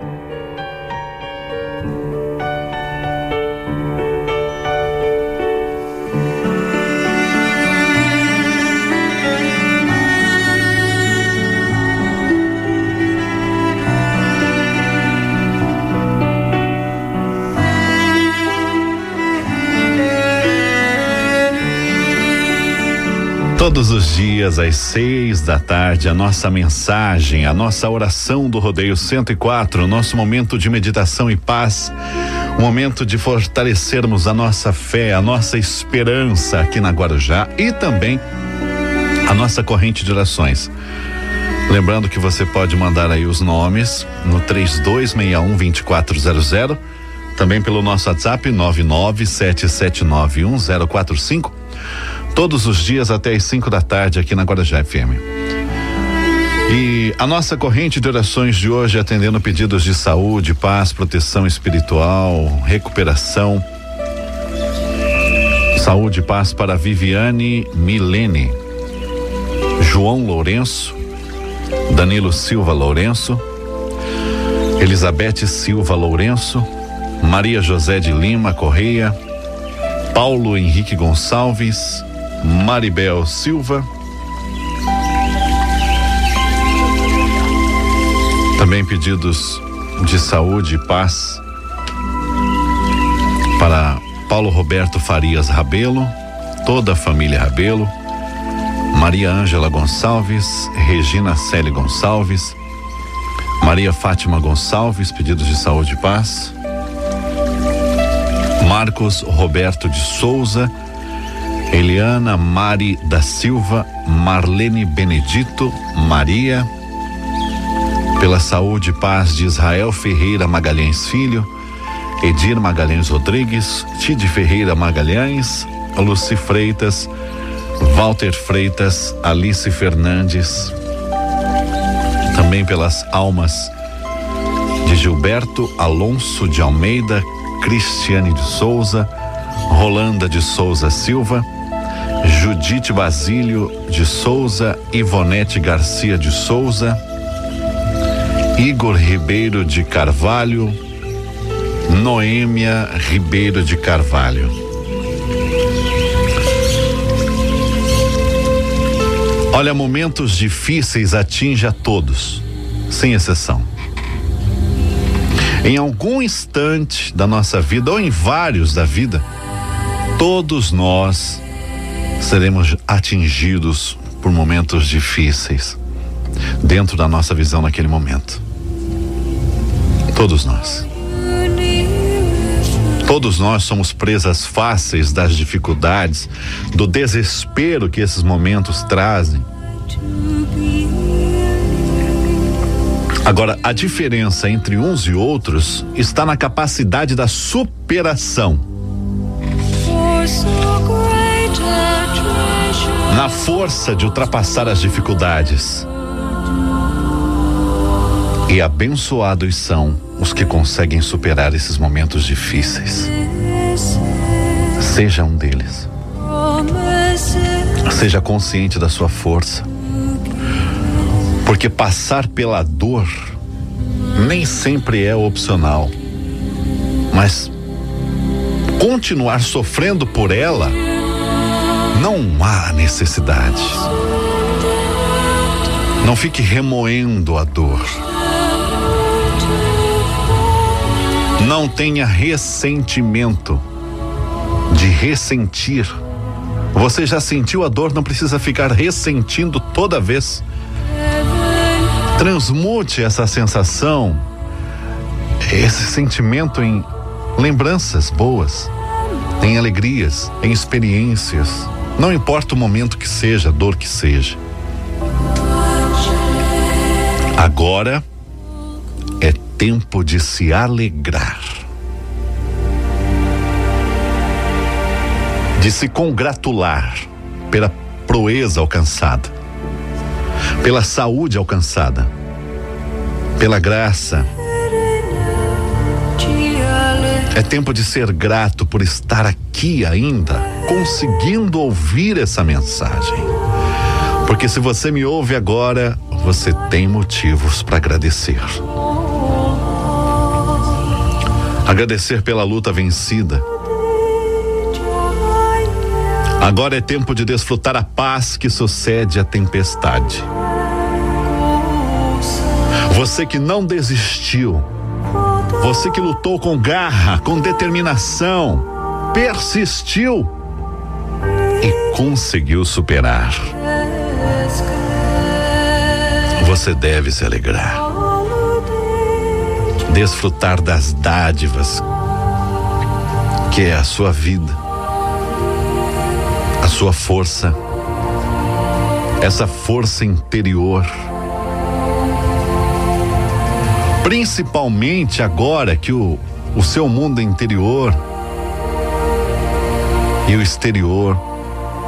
Bye. Todos os dias, às seis da tarde, a nossa mensagem, a nossa oração do Rodeio 104, o nosso momento de meditação e paz, um momento de fortalecermos a nossa fé, a nossa esperança aqui na Guarujá e também a nossa corrente de orações. Lembrando que você pode mandar aí os nomes no 3261 2400, também pelo nosso WhatsApp 997791045 todos os dias até as 5 da tarde aqui na Guarujá FM. E a nossa corrente de orações de hoje atendendo pedidos de saúde, paz, proteção espiritual, recuperação. Saúde e paz para Viviane Milene, João Lourenço, Danilo Silva Lourenço, Elizabeth Silva Lourenço, Maria José de Lima Correia, Paulo Henrique Gonçalves, Maribel Silva. Também pedidos de saúde e paz para Paulo Roberto Farias Rabelo, toda a família Rabelo, Maria Ângela Gonçalves, Regina Célia Gonçalves, Maria Fátima Gonçalves, pedidos de saúde e paz. Marcos Roberto de Souza, Eliana Mari da Silva, Marlene Benedito, Maria, pela saúde e paz de Israel Ferreira Magalhães Filho, Edir Magalhães Rodrigues, Tide Ferreira Magalhães, Luci Freitas, Walter Freitas, Alice Fernandes, também pelas almas de Gilberto Alonso de Almeida, Cristiane de Souza, Rolanda de Souza Silva, Judite Basílio de Souza, Ivonete Garcia de Souza, Igor Ribeiro de Carvalho, Noêmia Ribeiro de Carvalho. Olha, momentos difíceis atinge a todos, sem exceção. Em algum instante da nossa vida, ou em vários da vida, todos nós seremos atingidos por momentos difíceis dentro da nossa visão naquele momento. Todos nós. Todos nós somos presas fáceis das dificuldades, do desespero que esses momentos trazem. Agora, a diferença entre uns e outros está na capacidade da superação na força de ultrapassar as dificuldades. E abençoados são os que conseguem superar esses momentos difíceis. Seja um deles. Seja consciente da sua força. Porque passar pela dor nem sempre é opcional. Mas continuar sofrendo por ela não há necessidade. Não fique remoendo a dor. Não tenha ressentimento de ressentir. Você já sentiu a dor, não precisa ficar ressentindo toda vez. Transmute essa sensação, esse sentimento em lembranças boas, em alegrias, em experiências. Não importa o momento que seja, a dor que seja. Agora é tempo de se alegrar. De se congratular pela proeza alcançada, pela saúde alcançada, pela graça. É tempo de ser grato por estar aqui ainda conseguindo ouvir essa mensagem. Porque se você me ouve agora, você tem motivos para agradecer. Agradecer pela luta vencida. Agora é tempo de desfrutar a paz que sucede à tempestade. Você que não desistiu, você que lutou com garra, com determinação, persistiu conseguiu superar. Você deve se alegrar, desfrutar das dádivas que é a sua vida, a sua força, essa força interior. Principalmente agora que o, o seu mundo interior e o exterior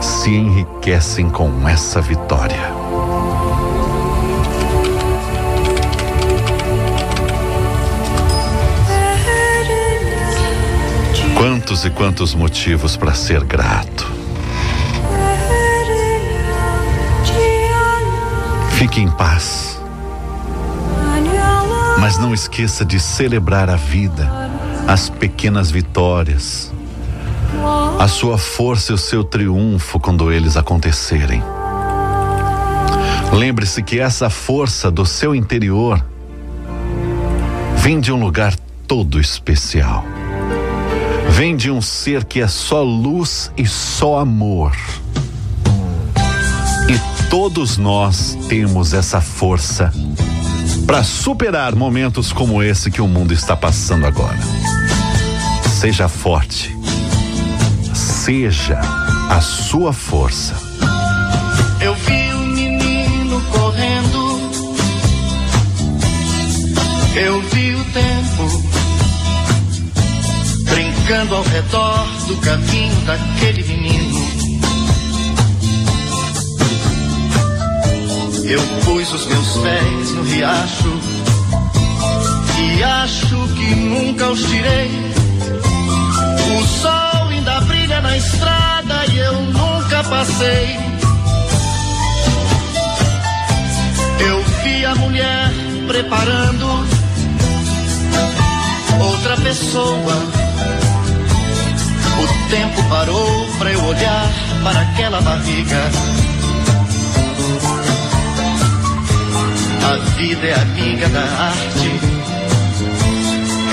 se enriquecem com essa vitória. Quantos e quantos motivos para ser grato. Fique em paz. Mas não esqueça de celebrar a vida, as pequenas vitórias, a sua força e o seu triunfo quando eles acontecerem. Lembre-se que essa força do seu interior vem de um lugar todo especial. Vem de um ser que é só luz e só amor. E todos nós temos essa força para superar momentos como esse que o mundo está passando agora. Seja forte seja a sua força. Eu vi um menino correndo, eu vi o tempo brincando ao redor do caminho daquele menino. Eu pus os meus pés no riacho e acho que nunca os tirei. O sol na estrada e eu nunca passei. Eu vi a mulher preparando outra pessoa. O tempo parou para eu olhar para aquela barriga. A vida é amiga da arte,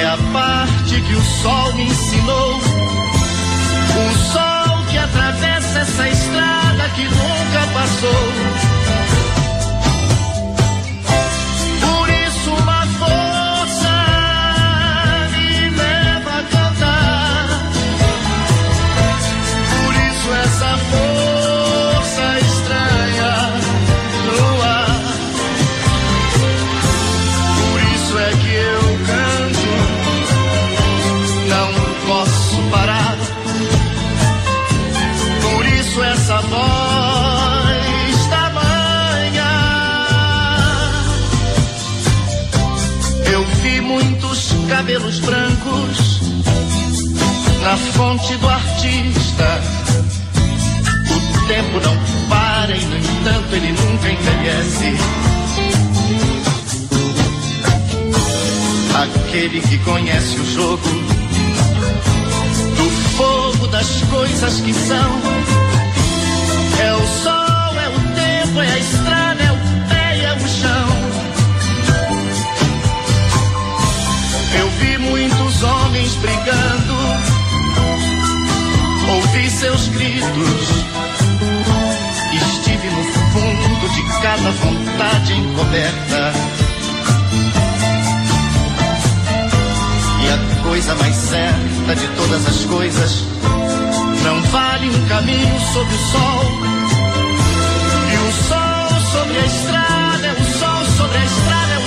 é a parte que o sol me ensinou o sol que atravessa Aquele que conhece o jogo do fogo das coisas que são. É o sol, é o tempo, é a estrada, é o pé, é o chão. muitos homens brigando. Ouvi seus gritos. Estive no fundo de cada vontade encoberta. Coisa mais certa de todas as coisas não vale um caminho sob o sol. E o sol sobre a estrada é o sol sobre a estrada é o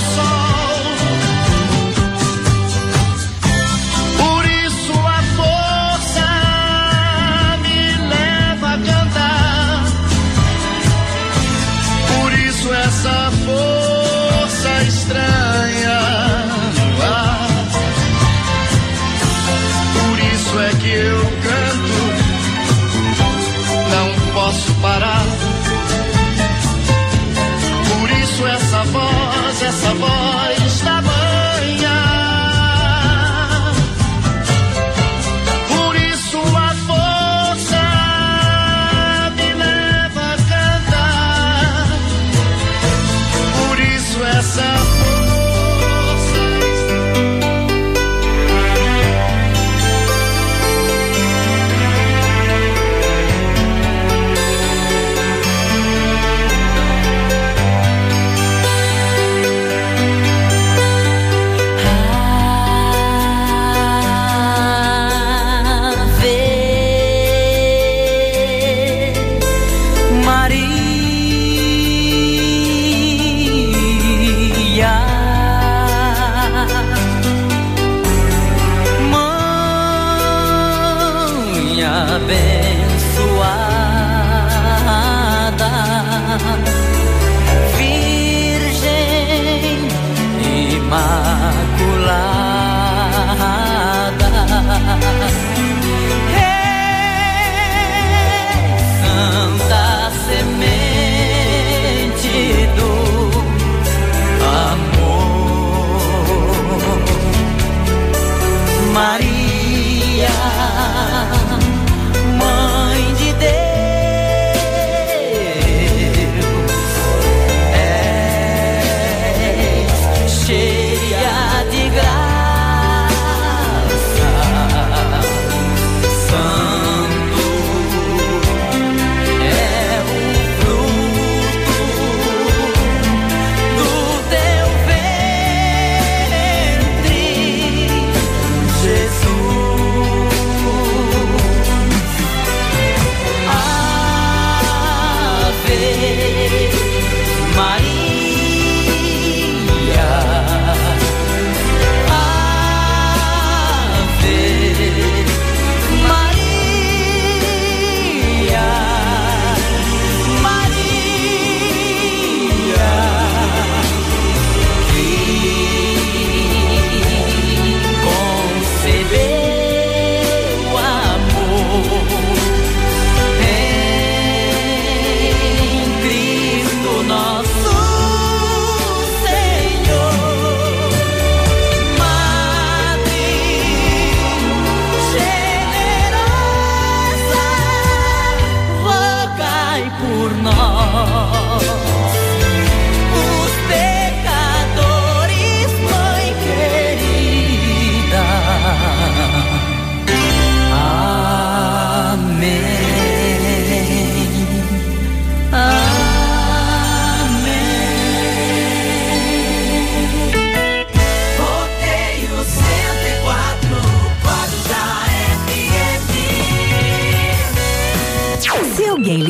sol.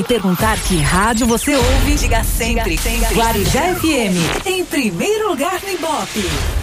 perguntar que rádio você ouve, diga sempre, sempre. Guarujá FM, em primeiro lugar no Ibope.